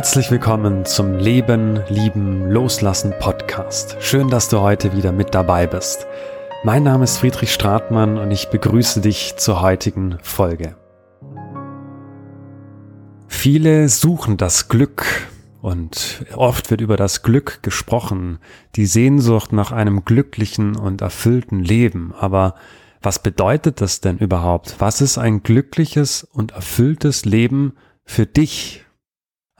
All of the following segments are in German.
Herzlich willkommen zum Leben, Lieben, Loslassen Podcast. Schön, dass du heute wieder mit dabei bist. Mein Name ist Friedrich Stratmann und ich begrüße dich zur heutigen Folge. Viele suchen das Glück und oft wird über das Glück gesprochen, die Sehnsucht nach einem glücklichen und erfüllten Leben. Aber was bedeutet das denn überhaupt? Was ist ein glückliches und erfülltes Leben für dich?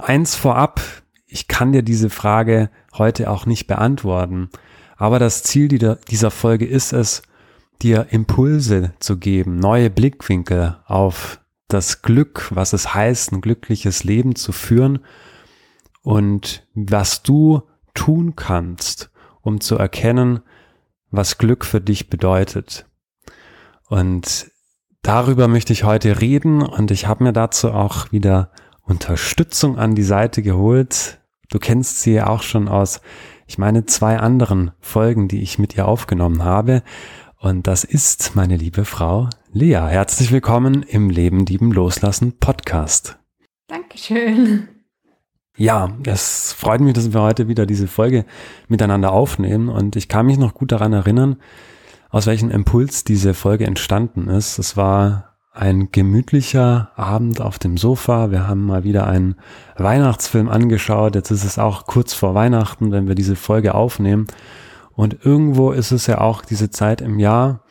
Eins vorab, ich kann dir diese Frage heute auch nicht beantworten, aber das Ziel dieser Folge ist es, dir Impulse zu geben, neue Blickwinkel auf das Glück, was es heißt, ein glückliches Leben zu führen und was du tun kannst, um zu erkennen, was Glück für dich bedeutet. Und darüber möchte ich heute reden und ich habe mir dazu auch wieder Unterstützung an die Seite geholt. Du kennst sie ja auch schon aus, ich meine, zwei anderen Folgen, die ich mit ihr aufgenommen habe. Und das ist meine liebe Frau Lea. Herzlich willkommen im Leben, Lieben, Loslassen Podcast. Dankeschön. Ja, es freut mich, dass wir heute wieder diese Folge miteinander aufnehmen. Und ich kann mich noch gut daran erinnern, aus welchem Impuls diese Folge entstanden ist. Es war ein gemütlicher Abend auf dem Sofa. Wir haben mal wieder einen Weihnachtsfilm angeschaut. Jetzt ist es auch kurz vor Weihnachten, wenn wir diese Folge aufnehmen. Und irgendwo ist es ja auch diese Zeit im Jahr,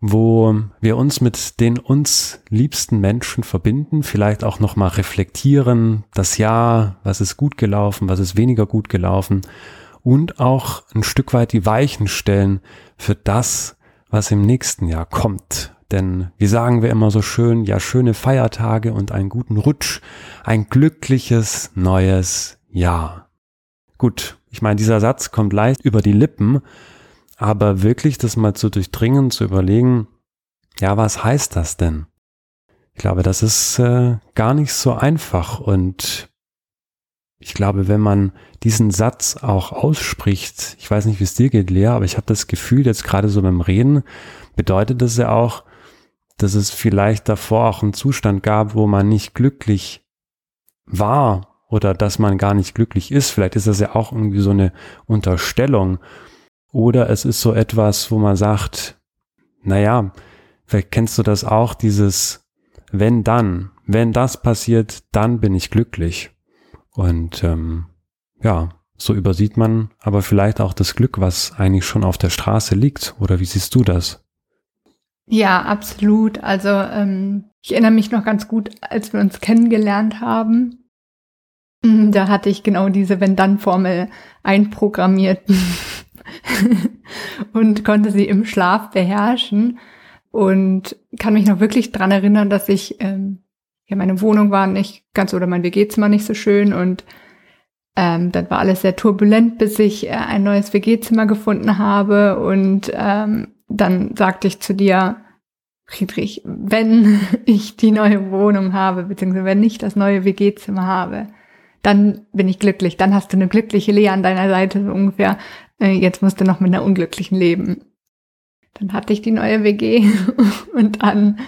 wo wir uns mit den uns liebsten Menschen verbinden, vielleicht auch nochmal reflektieren, das Jahr, was ist gut gelaufen, was ist weniger gut gelaufen und auch ein Stück weit die Weichen stellen für das, was im nächsten Jahr kommt. Denn wie sagen wir immer so schön, ja, schöne Feiertage und einen guten Rutsch, ein glückliches neues Jahr. Gut, ich meine, dieser Satz kommt leicht über die Lippen, aber wirklich das mal zu durchdringen, zu überlegen, ja, was heißt das denn? Ich glaube, das ist äh, gar nicht so einfach und ich glaube, wenn man diesen Satz auch ausspricht, ich weiß nicht, wie es dir geht, Lea, aber ich habe das Gefühl, jetzt gerade so beim Reden, bedeutet das ja auch, dass es vielleicht davor auch einen Zustand gab, wo man nicht glücklich war oder dass man gar nicht glücklich ist. Vielleicht ist das ja auch irgendwie so eine Unterstellung. Oder es ist so etwas, wo man sagt, naja, vielleicht kennst du das auch, dieses wenn dann, wenn das passiert, dann bin ich glücklich. Und ähm, ja, so übersieht man aber vielleicht auch das Glück, was eigentlich schon auf der Straße liegt. Oder wie siehst du das? Ja, absolut. Also ähm, ich erinnere mich noch ganz gut, als wir uns kennengelernt haben. Mm, da hatte ich genau diese Wenn-Dann-Formel einprogrammiert und konnte sie im Schlaf beherrschen. Und kann mich noch wirklich dran erinnern, dass ich, ähm, ja, meine Wohnung war nicht ganz oder mein WG-Zimmer nicht so schön und ähm, dann war alles sehr turbulent, bis ich äh, ein neues WG-Zimmer gefunden habe und ähm, dann sagte ich zu dir, Friedrich, wenn ich die neue Wohnung habe, beziehungsweise wenn ich das neue WG-Zimmer habe, dann bin ich glücklich. Dann hast du eine glückliche Lea an deiner Seite, so ungefähr. Äh, jetzt musst du noch mit einer unglücklichen leben. Dann hatte ich die neue WG und dann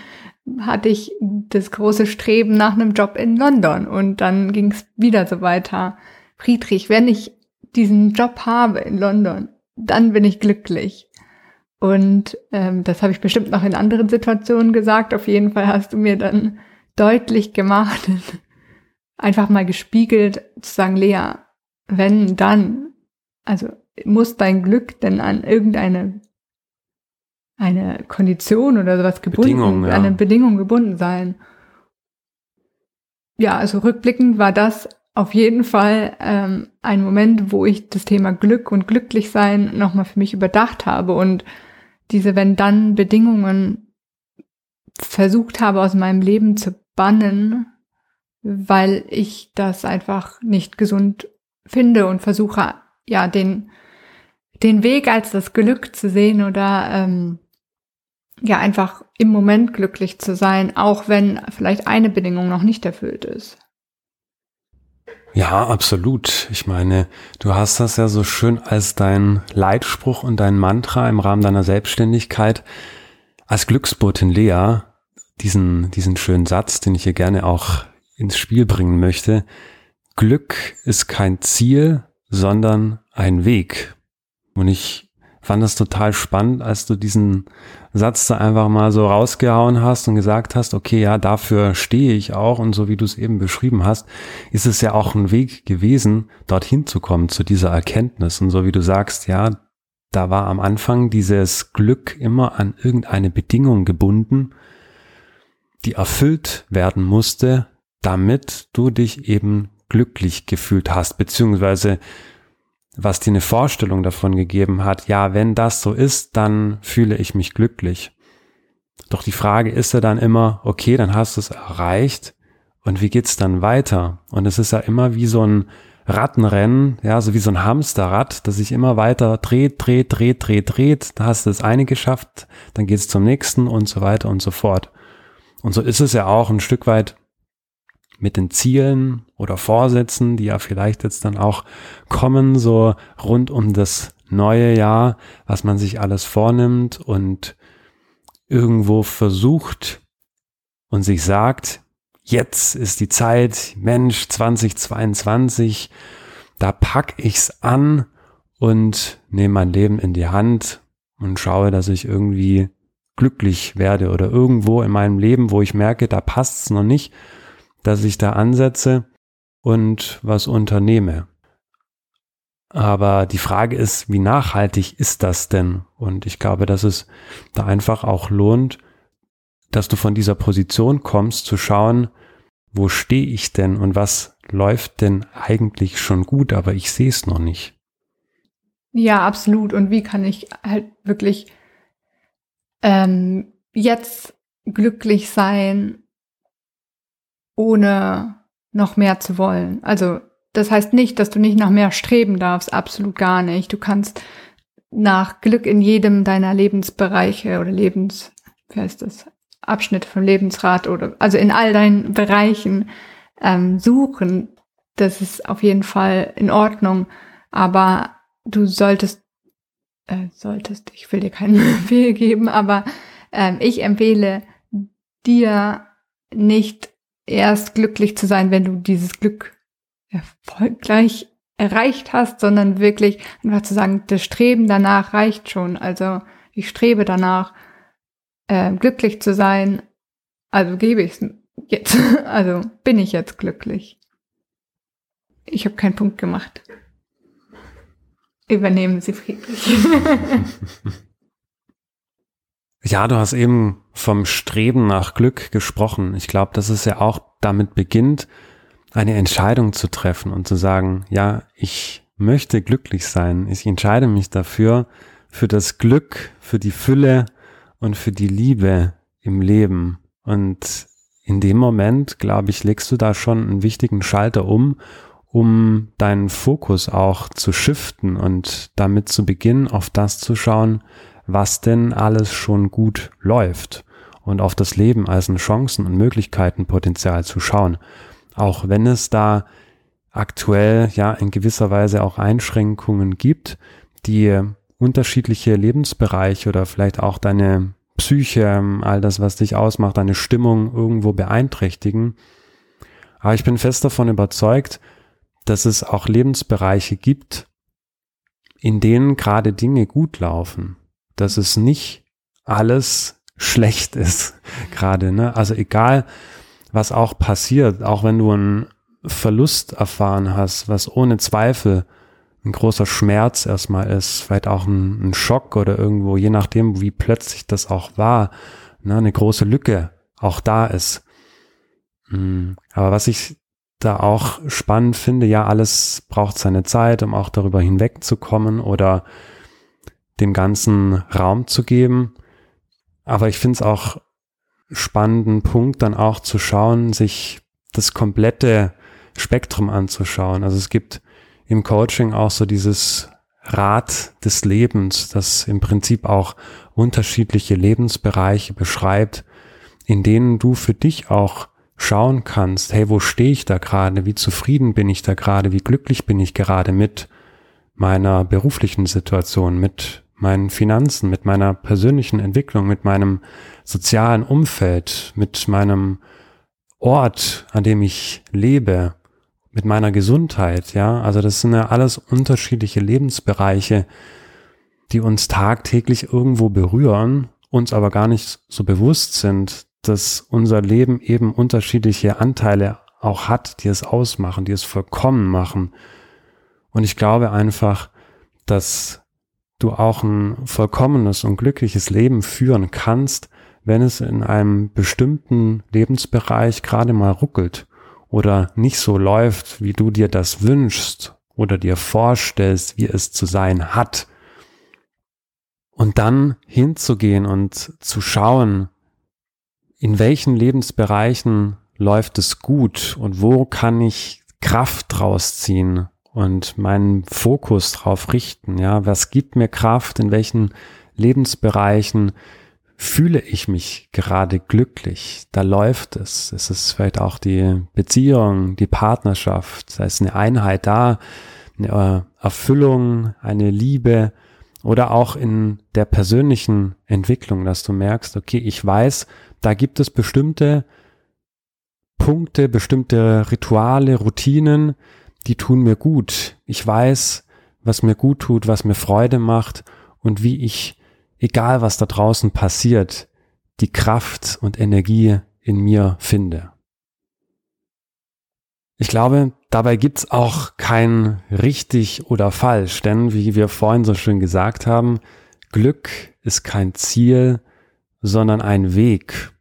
hatte ich das große Streben nach einem Job in London und dann ging es wieder so weiter. Friedrich, wenn ich diesen Job habe in London, dann bin ich glücklich. Und ähm, das habe ich bestimmt noch in anderen Situationen gesagt. Auf jeden Fall hast du mir dann deutlich gemacht, einfach mal gespiegelt, zu sagen, Lea, wenn dann, also muss dein Glück denn an irgendeine eine Kondition oder sowas gebunden, Bedingung, ja. an eine Bedingung gebunden sein. Ja, also rückblickend war das auf jeden Fall ähm, ein Moment, wo ich das Thema Glück und Glücklichsein nochmal für mich überdacht habe und diese wenn-dann-Bedingungen versucht habe aus meinem Leben zu bannen, weil ich das einfach nicht gesund finde und versuche, ja, den, den Weg als das Glück zu sehen oder ähm, ja, einfach im Moment glücklich zu sein, auch wenn vielleicht eine Bedingung noch nicht erfüllt ist. Ja, absolut. Ich meine, du hast das ja so schön als dein Leitspruch und dein Mantra im Rahmen deiner Selbstständigkeit als Glücksbotin Lea, diesen, diesen schönen Satz, den ich hier gerne auch ins Spiel bringen möchte. Glück ist kein Ziel, sondern ein Weg. Und ich fand das total spannend, als du diesen Satz da einfach mal so rausgehauen hast und gesagt hast, okay, ja, dafür stehe ich auch. Und so wie du es eben beschrieben hast, ist es ja auch ein Weg gewesen, dorthin zu kommen, zu dieser Erkenntnis. Und so wie du sagst, ja, da war am Anfang dieses Glück immer an irgendeine Bedingung gebunden, die erfüllt werden musste, damit du dich eben glücklich gefühlt hast, beziehungsweise was dir eine Vorstellung davon gegeben hat, ja, wenn das so ist, dann fühle ich mich glücklich. Doch die Frage ist ja dann immer, okay, dann hast du es erreicht und wie geht's dann weiter? Und es ist ja immer wie so ein Rattenrennen, ja, so wie so ein Hamsterrad, das sich immer weiter dreht, dreht, dreht, dreht, dreht. Da hast du das eine geschafft, dann geht's zum nächsten und so weiter und so fort. Und so ist es ja auch ein Stück weit mit den Zielen oder Vorsätzen, die ja vielleicht jetzt dann auch kommen, so rund um das neue Jahr, was man sich alles vornimmt und irgendwo versucht und sich sagt, jetzt ist die Zeit, Mensch, 2022, da pack ich's an und nehme mein Leben in die Hand und schaue, dass ich irgendwie glücklich werde oder irgendwo in meinem Leben, wo ich merke, da passt's noch nicht, dass ich da ansetze und was unternehme. Aber die Frage ist, wie nachhaltig ist das denn? Und ich glaube, dass es da einfach auch lohnt, dass du von dieser Position kommst, zu schauen, wo stehe ich denn und was läuft denn eigentlich schon gut, aber ich sehe es noch nicht. Ja, absolut. Und wie kann ich halt wirklich ähm, jetzt glücklich sein ohne noch mehr zu wollen. Also das heißt nicht, dass du nicht nach mehr streben darfst, absolut gar nicht. Du kannst nach Glück in jedem deiner Lebensbereiche oder Lebens, wie heißt das, Abschnitte vom Lebensrat oder also in all deinen Bereichen ähm, suchen. Das ist auf jeden Fall in Ordnung, aber du solltest, äh, solltest, ich will dir keinen Befehl geben, aber ähm, ich empfehle dir nicht erst glücklich zu sein, wenn du dieses Glück erfolgreich erreicht hast, sondern wirklich einfach zu sagen, das Streben danach reicht schon. Also ich strebe danach, äh, glücklich zu sein. Also gebe ich es jetzt. Also bin ich jetzt glücklich. Ich habe keinen Punkt gemacht. Übernehmen Sie friedlich. Ja, du hast eben vom Streben nach Glück gesprochen. Ich glaube, dass es ja auch damit beginnt, eine Entscheidung zu treffen und zu sagen, ja, ich möchte glücklich sein. Ich entscheide mich dafür, für das Glück, für die Fülle und für die Liebe im Leben. Und in dem Moment, glaube ich, legst du da schon einen wichtigen Schalter um, um deinen Fokus auch zu shiften und damit zu beginnen, auf das zu schauen, was denn alles schon gut läuft und auf das Leben als ein Chancen- und Möglichkeitenpotenzial zu schauen. Auch wenn es da aktuell ja in gewisser Weise auch Einschränkungen gibt, die unterschiedliche Lebensbereiche oder vielleicht auch deine Psyche, all das, was dich ausmacht, deine Stimmung irgendwo beeinträchtigen. Aber ich bin fest davon überzeugt, dass es auch Lebensbereiche gibt, in denen gerade Dinge gut laufen dass es nicht alles schlecht ist gerade. Ne? Also egal, was auch passiert, auch wenn du einen Verlust erfahren hast, was ohne Zweifel ein großer Schmerz erstmal ist, vielleicht auch ein, ein Schock oder irgendwo, je nachdem, wie plötzlich das auch war, ne, eine große Lücke auch da ist. Hm, aber was ich da auch spannend finde, ja, alles braucht seine Zeit, um auch darüber hinwegzukommen oder dem ganzen Raum zu geben. Aber ich finde es auch spannenden Punkt, dann auch zu schauen, sich das komplette Spektrum anzuschauen. Also es gibt im Coaching auch so dieses Rad des Lebens, das im Prinzip auch unterschiedliche Lebensbereiche beschreibt, in denen du für dich auch schauen kannst, hey, wo stehe ich da gerade, wie zufrieden bin ich da gerade, wie glücklich bin ich gerade mit meiner beruflichen Situation, mit meinen Finanzen, mit meiner persönlichen Entwicklung, mit meinem sozialen Umfeld, mit meinem Ort, an dem ich lebe, mit meiner Gesundheit, ja. Also das sind ja alles unterschiedliche Lebensbereiche, die uns tagtäglich irgendwo berühren, uns aber gar nicht so bewusst sind, dass unser Leben eben unterschiedliche Anteile auch hat, die es ausmachen, die es vollkommen machen. Und ich glaube einfach, dass du auch ein vollkommenes und glückliches Leben führen kannst, wenn es in einem bestimmten Lebensbereich gerade mal ruckelt oder nicht so läuft, wie du dir das wünschst oder dir vorstellst, wie es zu sein hat. Und dann hinzugehen und zu schauen, in welchen Lebensbereichen läuft es gut und wo kann ich Kraft draus ziehen und meinen Fokus drauf richten. Ja, was gibt mir Kraft? In welchen Lebensbereichen fühle ich mich gerade glücklich? Da läuft es. Es ist vielleicht auch die Beziehung, die Partnerschaft. Da ist eine Einheit da, eine Erfüllung, eine Liebe oder auch in der persönlichen Entwicklung, dass du merkst, okay, ich weiß, da gibt es bestimmte Punkte, bestimmte Rituale, Routinen, die tun mir gut. Ich weiß, was mir gut tut, was mir Freude macht und wie ich, egal was da draußen passiert, die Kraft und Energie in mir finde. Ich glaube, dabei gibt's auch kein richtig oder falsch, denn wie wir vorhin so schön gesagt haben, Glück ist kein Ziel, sondern ein Weg.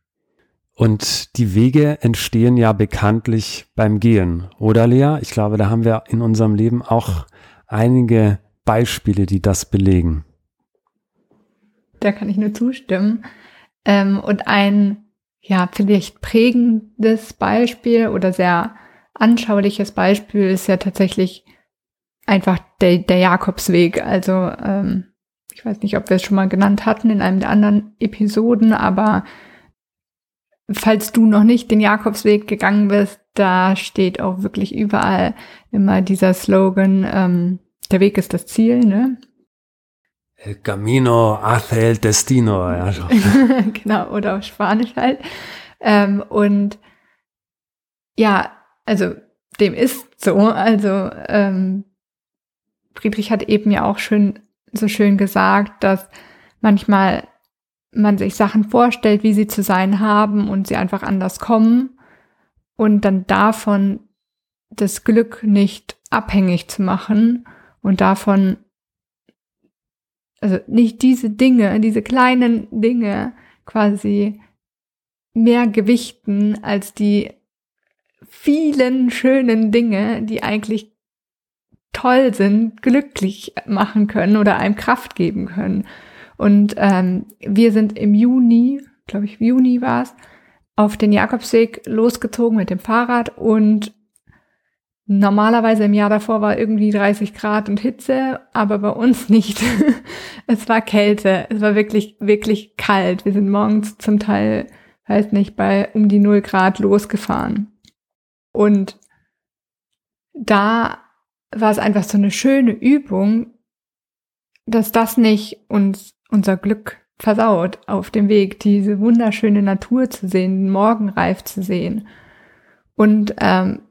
Und die Wege entstehen ja bekanntlich beim Gehen, oder Lea? Ich glaube, da haben wir in unserem Leben auch einige Beispiele, die das belegen. Da kann ich nur zustimmen. Ähm, und ein, ja, vielleicht prägendes Beispiel oder sehr anschauliches Beispiel ist ja tatsächlich einfach der, der Jakobsweg. Also, ähm, ich weiß nicht, ob wir es schon mal genannt hatten in einem der anderen Episoden, aber falls du noch nicht den Jakobsweg gegangen bist, da steht auch wirklich überall immer dieser Slogan, ähm, der Weg ist das Ziel, ne? El camino hace el destino. Ja. genau, oder auf Spanisch halt. Ähm, und ja, also dem ist so. Also ähm, Friedrich hat eben ja auch schön so schön gesagt, dass manchmal man sich Sachen vorstellt, wie sie zu sein haben und sie einfach anders kommen und dann davon das Glück nicht abhängig zu machen und davon, also nicht diese Dinge, diese kleinen Dinge quasi mehr gewichten als die vielen schönen Dinge, die eigentlich toll sind, glücklich machen können oder einem Kraft geben können. Und ähm, wir sind im Juni, glaube ich, Juni war es, auf den Jakobsweg losgezogen mit dem Fahrrad und normalerweise im Jahr davor war irgendwie 30 Grad und Hitze, aber bei uns nicht. es war Kälte, es war wirklich, wirklich kalt. Wir sind morgens zum Teil, weiß nicht, bei um die 0 Grad losgefahren. Und da war es einfach so eine schöne Übung, dass das nicht uns unser Glück versaut auf dem Weg, diese wunderschöne Natur zu sehen, den Morgenreif zu sehen. Und ähm,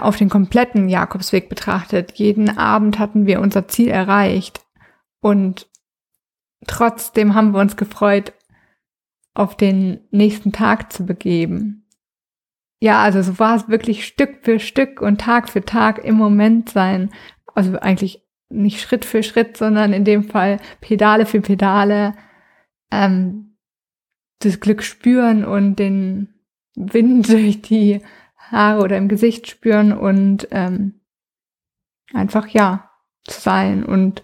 auf den kompletten Jakobsweg betrachtet, jeden Abend hatten wir unser Ziel erreicht. Und trotzdem haben wir uns gefreut, auf den nächsten Tag zu begeben. Ja, also so war es wirklich Stück für Stück und Tag für Tag im Moment sein. Also eigentlich nicht Schritt für Schritt, sondern in dem Fall Pedale für Pedale ähm, das Glück spüren und den Wind durch die Haare oder im Gesicht spüren und ähm, einfach ja sein. Und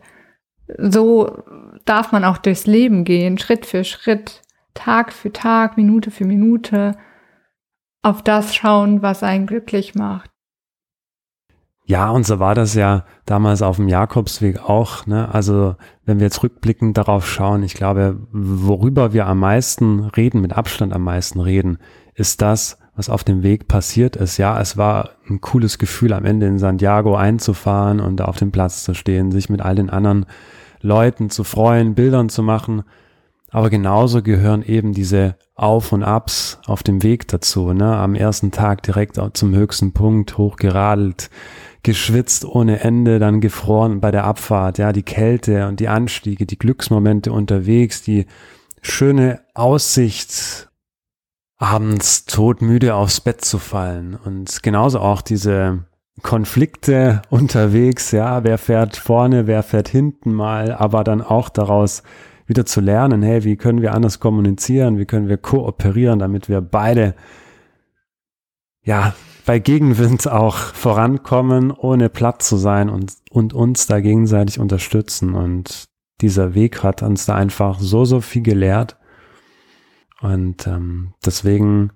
so darf man auch durchs Leben gehen, Schritt für Schritt, Tag für Tag, Minute für Minute, auf das schauen, was einen glücklich macht. Ja, und so war das ja damals auf dem Jakobsweg auch. Ne? Also wenn wir jetzt rückblickend darauf schauen, ich glaube, worüber wir am meisten reden, mit Abstand am meisten reden, ist das, was auf dem Weg passiert ist. Ja, es war ein cooles Gefühl, am Ende in Santiago einzufahren und auf dem Platz zu stehen, sich mit all den anderen Leuten zu freuen, Bildern zu machen. Aber genauso gehören eben diese Auf und Abs auf dem Weg dazu. Ne? Am ersten Tag direkt zum höchsten Punkt hochgeradelt, geschwitzt ohne Ende, dann gefroren bei der Abfahrt. Ja, die Kälte und die Anstiege, die Glücksmomente unterwegs, die schöne Aussicht, abends todmüde aufs Bett zu fallen. Und genauso auch diese Konflikte unterwegs. Ja, wer fährt vorne, wer fährt hinten mal, aber dann auch daraus wieder zu lernen, hey, wie können wir anders kommunizieren, wie können wir kooperieren, damit wir beide, ja, bei Gegenwind auch vorankommen, ohne platt zu sein und, und uns da gegenseitig unterstützen. Und dieser Weg hat uns da einfach so, so viel gelehrt. Und ähm, deswegen,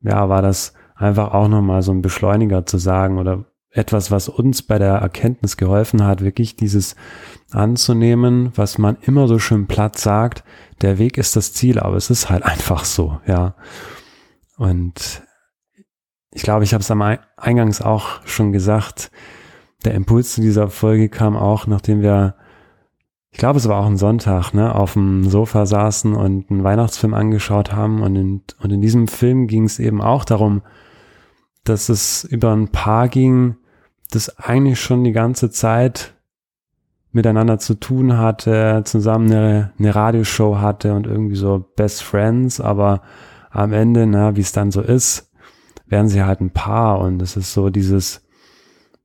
ja, war das einfach auch nochmal so ein Beschleuniger zu sagen oder etwas, was uns bei der Erkenntnis geholfen hat, wirklich dieses anzunehmen, was man immer so schön platt sagt, der Weg ist das Ziel, aber es ist halt einfach so, ja. Und ich glaube, ich habe es am Eingangs auch schon gesagt, der Impuls zu dieser Folge kam auch, nachdem wir, ich glaube, es war auch ein Sonntag, ne, auf dem Sofa saßen und einen Weihnachtsfilm angeschaut haben. Und in, und in diesem Film ging es eben auch darum, dass es über ein Paar ging, das eigentlich schon die ganze Zeit miteinander zu tun hatte, zusammen eine, eine Radioshow hatte und irgendwie so Best Friends, aber am Ende, na, wie es dann so ist, werden sie halt ein Paar und es ist so dieses,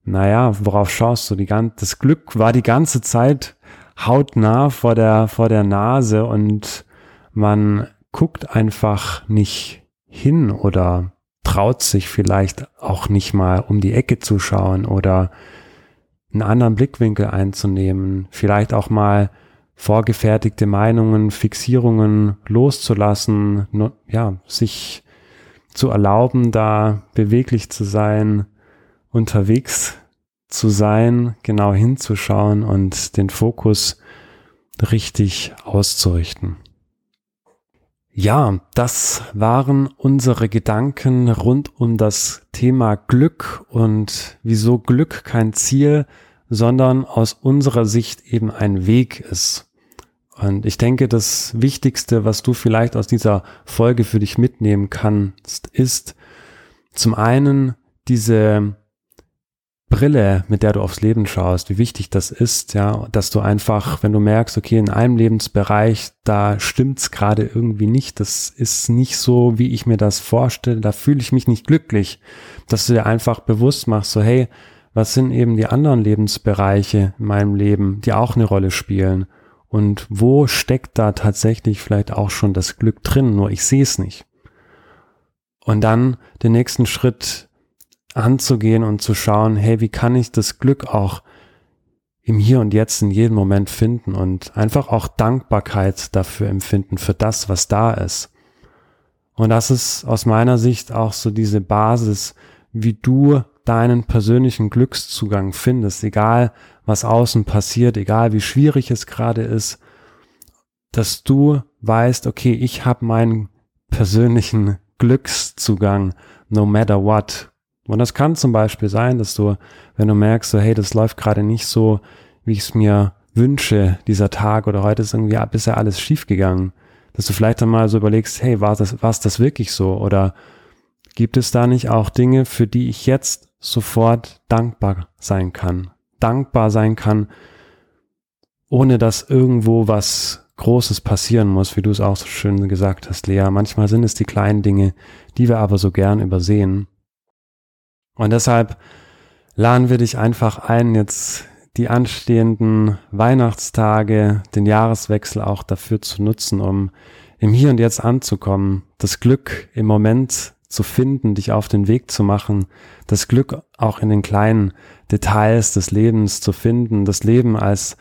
naja, worauf schaust du? Die ganze, das Glück war die ganze Zeit hautnah vor der, vor der Nase und man guckt einfach nicht hin oder traut sich vielleicht auch nicht mal um die Ecke zu schauen oder einen anderen Blickwinkel einzunehmen, vielleicht auch mal vorgefertigte Meinungen, Fixierungen loszulassen, ja, sich zu erlauben, da beweglich zu sein, unterwegs zu sein, genau hinzuschauen und den Fokus richtig auszurichten. Ja, das waren unsere Gedanken rund um das Thema Glück und wieso Glück kein Ziel, sondern aus unserer Sicht eben ein Weg ist. Und ich denke, das Wichtigste, was du vielleicht aus dieser Folge für dich mitnehmen kannst, ist zum einen diese Brille, mit der du aufs Leben schaust, wie wichtig das ist, ja, dass du einfach, wenn du merkst, okay, in einem Lebensbereich, da stimmt's gerade irgendwie nicht, das ist nicht so, wie ich mir das vorstelle, da fühle ich mich nicht glücklich, dass du dir einfach bewusst machst, so hey, was sind eben die anderen Lebensbereiche in meinem Leben, die auch eine Rolle spielen und wo steckt da tatsächlich vielleicht auch schon das Glück drin, nur ich sehe es nicht. Und dann den nächsten Schritt anzugehen und zu schauen, hey, wie kann ich das Glück auch im Hier und Jetzt in jedem Moment finden und einfach auch Dankbarkeit dafür empfinden, für das, was da ist. Und das ist aus meiner Sicht auch so diese Basis, wie du deinen persönlichen Glückszugang findest, egal was außen passiert, egal wie schwierig es gerade ist, dass du weißt, okay, ich habe meinen persönlichen Glückszugang, no matter what, und das kann zum Beispiel sein, dass du, wenn du merkst, so, hey, das läuft gerade nicht so, wie ich es mir wünsche, dieser Tag oder heute ist irgendwie bisher alles schief gegangen, dass du vielleicht dann mal so überlegst, hey, war das, war das wirklich so? Oder gibt es da nicht auch Dinge, für die ich jetzt sofort dankbar sein kann? Dankbar sein kann, ohne dass irgendwo was Großes passieren muss, wie du es auch so schön gesagt hast, Lea. Manchmal sind es die kleinen Dinge, die wir aber so gern übersehen. Und deshalb laden wir dich einfach ein, jetzt die anstehenden Weihnachtstage, den Jahreswechsel auch dafür zu nutzen, um im Hier und Jetzt anzukommen, das Glück im Moment zu finden, dich auf den Weg zu machen, das Glück auch in den kleinen Details des Lebens zu finden, das Leben als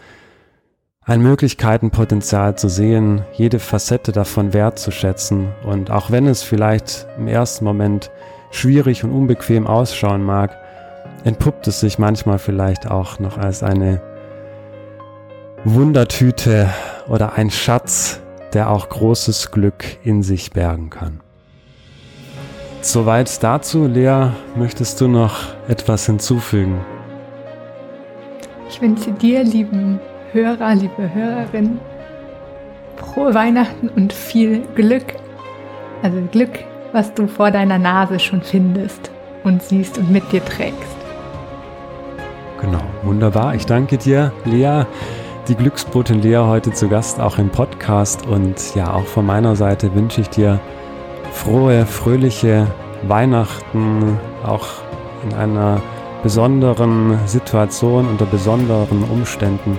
ein Möglichkeitenpotenzial zu sehen, jede Facette davon wertzuschätzen und auch wenn es vielleicht im ersten Moment schwierig und unbequem ausschauen mag, entpuppt es sich manchmal vielleicht auch noch als eine Wundertüte oder ein Schatz, der auch großes Glück in sich bergen kann. Soweit dazu, Lea, möchtest du noch etwas hinzufügen? Ich wünsche dir, lieben Hörer, liebe Hörerin, frohe Weihnachten und viel Glück. Also Glück, was du vor deiner Nase schon findest und siehst und mit dir trägst. Genau, wunderbar. Ich danke dir, Lea. Die Glücksbotin Lea heute zu Gast auch im Podcast. Und ja, auch von meiner Seite wünsche ich dir frohe, fröhliche Weihnachten, auch in einer besonderen Situation, unter besonderen Umständen,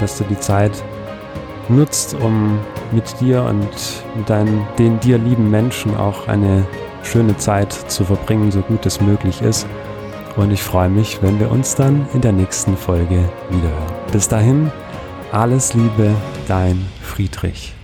dass du die Zeit nutzt, um mit dir und mit deinen, den dir lieben Menschen auch eine schöne Zeit zu verbringen, so gut es möglich ist. Und ich freue mich, wenn wir uns dann in der nächsten Folge wiederhören. Bis dahin, alles Liebe, dein Friedrich.